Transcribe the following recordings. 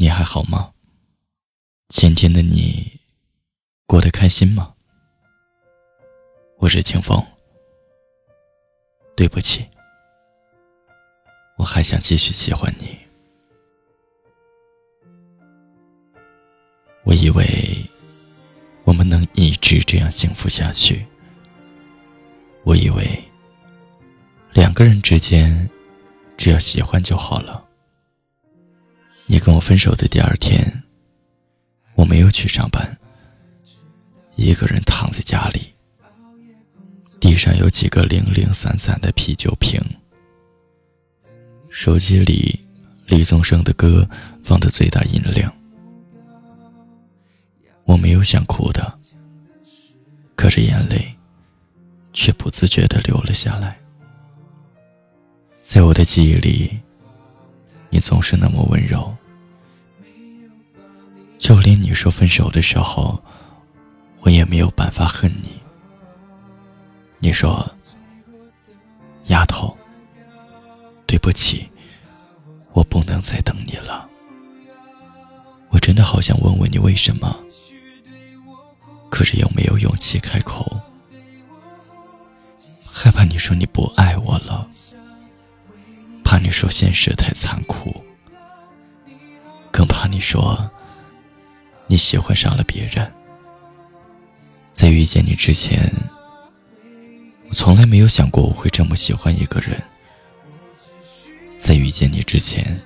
你还好吗？今天的你过得开心吗？我是清风。对不起，我还想继续喜欢你。我以为我们能一直这样幸福下去。我以为两个人之间只要喜欢就好了。你跟我分手的第二天，我没有去上班，一个人躺在家里，地上有几个零零散散的啤酒瓶，手机里李宗盛的歌放的最大音量，我没有想哭的，可是眼泪却不自觉的流了下来，在我的记忆里，你总是那么温柔。就连你说分手的时候，我也没有办法恨你。你说：“丫头，对不起，我不能再等你了。”我真的好想问问你为什么，可是又没有勇气开口，害怕你说你不爱我了，怕你说现实太残酷，更怕你说。你喜欢上了别人，在遇见你之前，我从来没有想过我会这么喜欢一个人。在遇见你之前，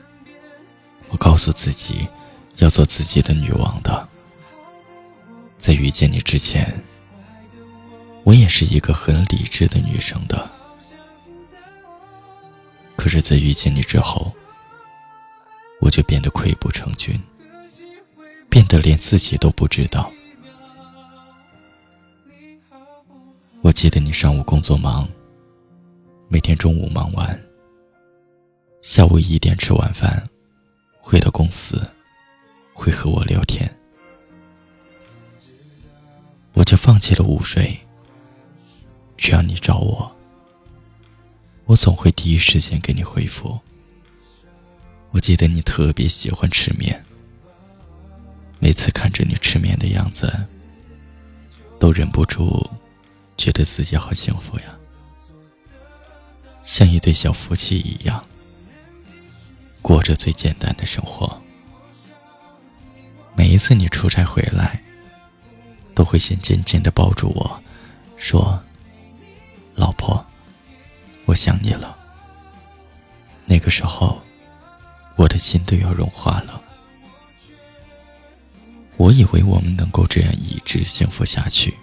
我告诉自己要做自己的女王的。在遇见你之前，我也是一个很理智的女生的。可是，在遇见你之后，我就变得溃不成军。变得连自己都不知道。我记得你上午工作忙，每天中午忙完，下午一点吃晚饭，回到公司，会和我聊天，我就放弃了午睡。只要你找我，我总会第一时间给你回复。我记得你特别喜欢吃面。每次看着你吃面的样子，都忍不住觉得自己好幸福呀，像一对小夫妻一样，过着最简单的生活。每一次你出差回来，都会先紧紧的抱住我，说：“老婆，我想你了。”那个时候，我的心都要融化了。我以为我们能够这样一直幸福下去。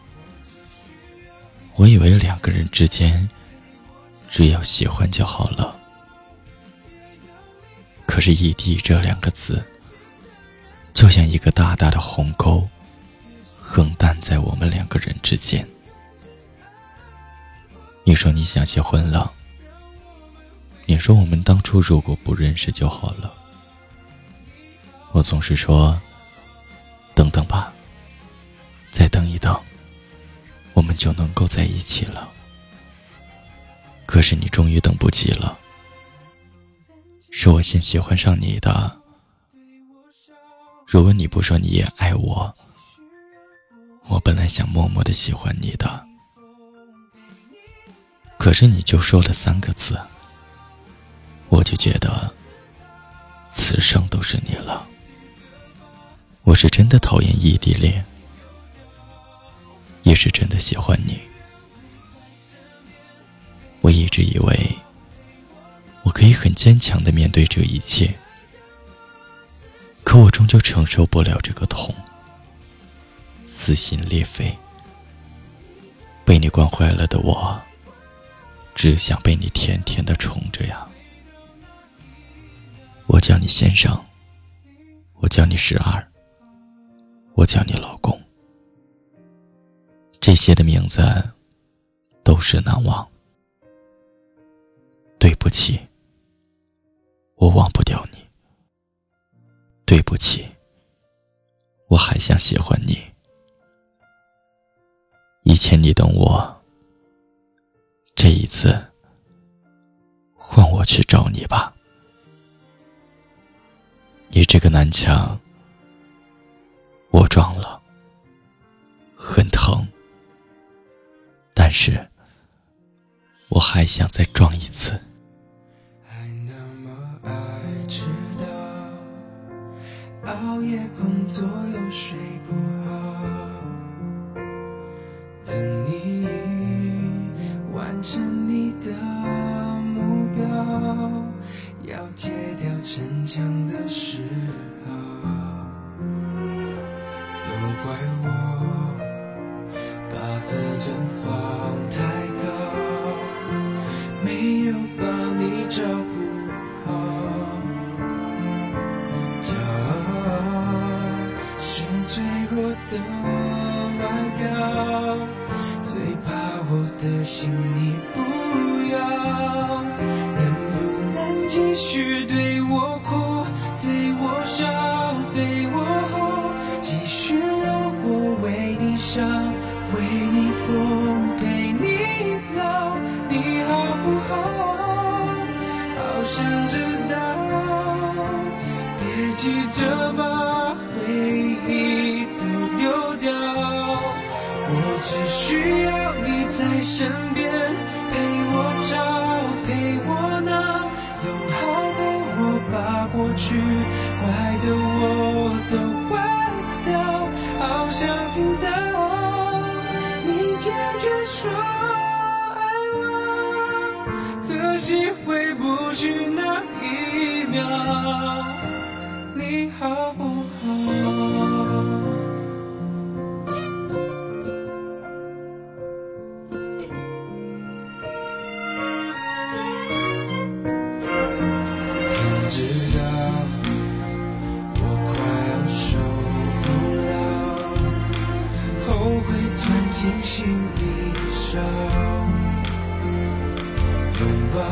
我以为两个人之间只要喜欢就好了。可是异地这两个字，就像一个大大的鸿沟，横担在我们两个人之间。你说你想结婚了。你说我们当初如果不认识就好了。我总是说。等等吧，再等一等，我们就能够在一起了。可是你终于等不及了，是我先喜欢上你的。如果你不说你也爱我，我本来想默默的喜欢你的，可是你就说了三个字，我就觉得此生都是你了。我是真的讨厌异地恋，也是真的喜欢你。我一直以为我可以很坚强的面对这一切，可我终究承受不了这个痛，撕心裂肺。被你惯坏了的我，只想被你甜甜的宠着呀。我叫你先生，我叫你十二。我叫你老公，这些的名字都是难忘。对不起，我忘不掉你。对不起，我还想喜欢你。以前你等我，这一次换我去找你吧。你这个南墙，我撞了，很疼，但是我还想再撞一次。还那么爱迟到，熬夜工作又睡不好，继续对我哭，对我笑，对我好，继续让我为你伤，为你疯，陪你老，你好不好？好想知道，别急着把回忆都丢掉，我只需要你在身边，听到你坚决说爱我。可惜回不去那一秒，你好不？好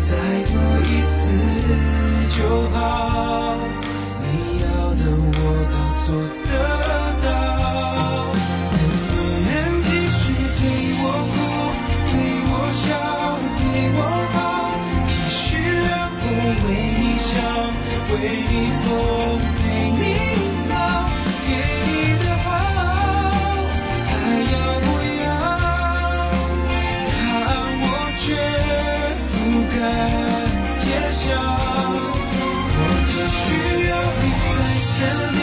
再多一次就好。你要的我都做得到，能不能继续对我哭，对我笑，对我好，继续让我为你想，为你疯，我只需要你在身边，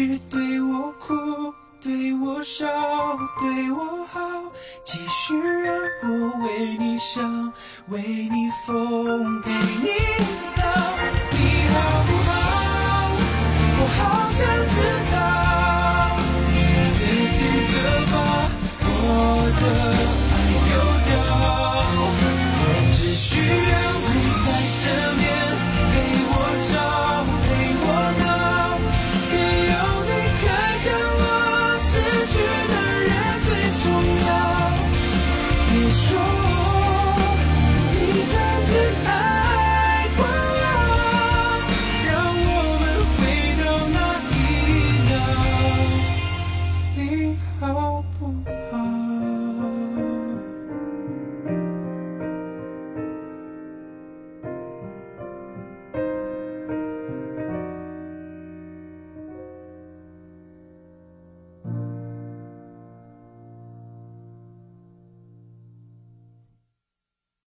续对我哭，对我笑，对我好，继续让我为你想，为你疯，陪，你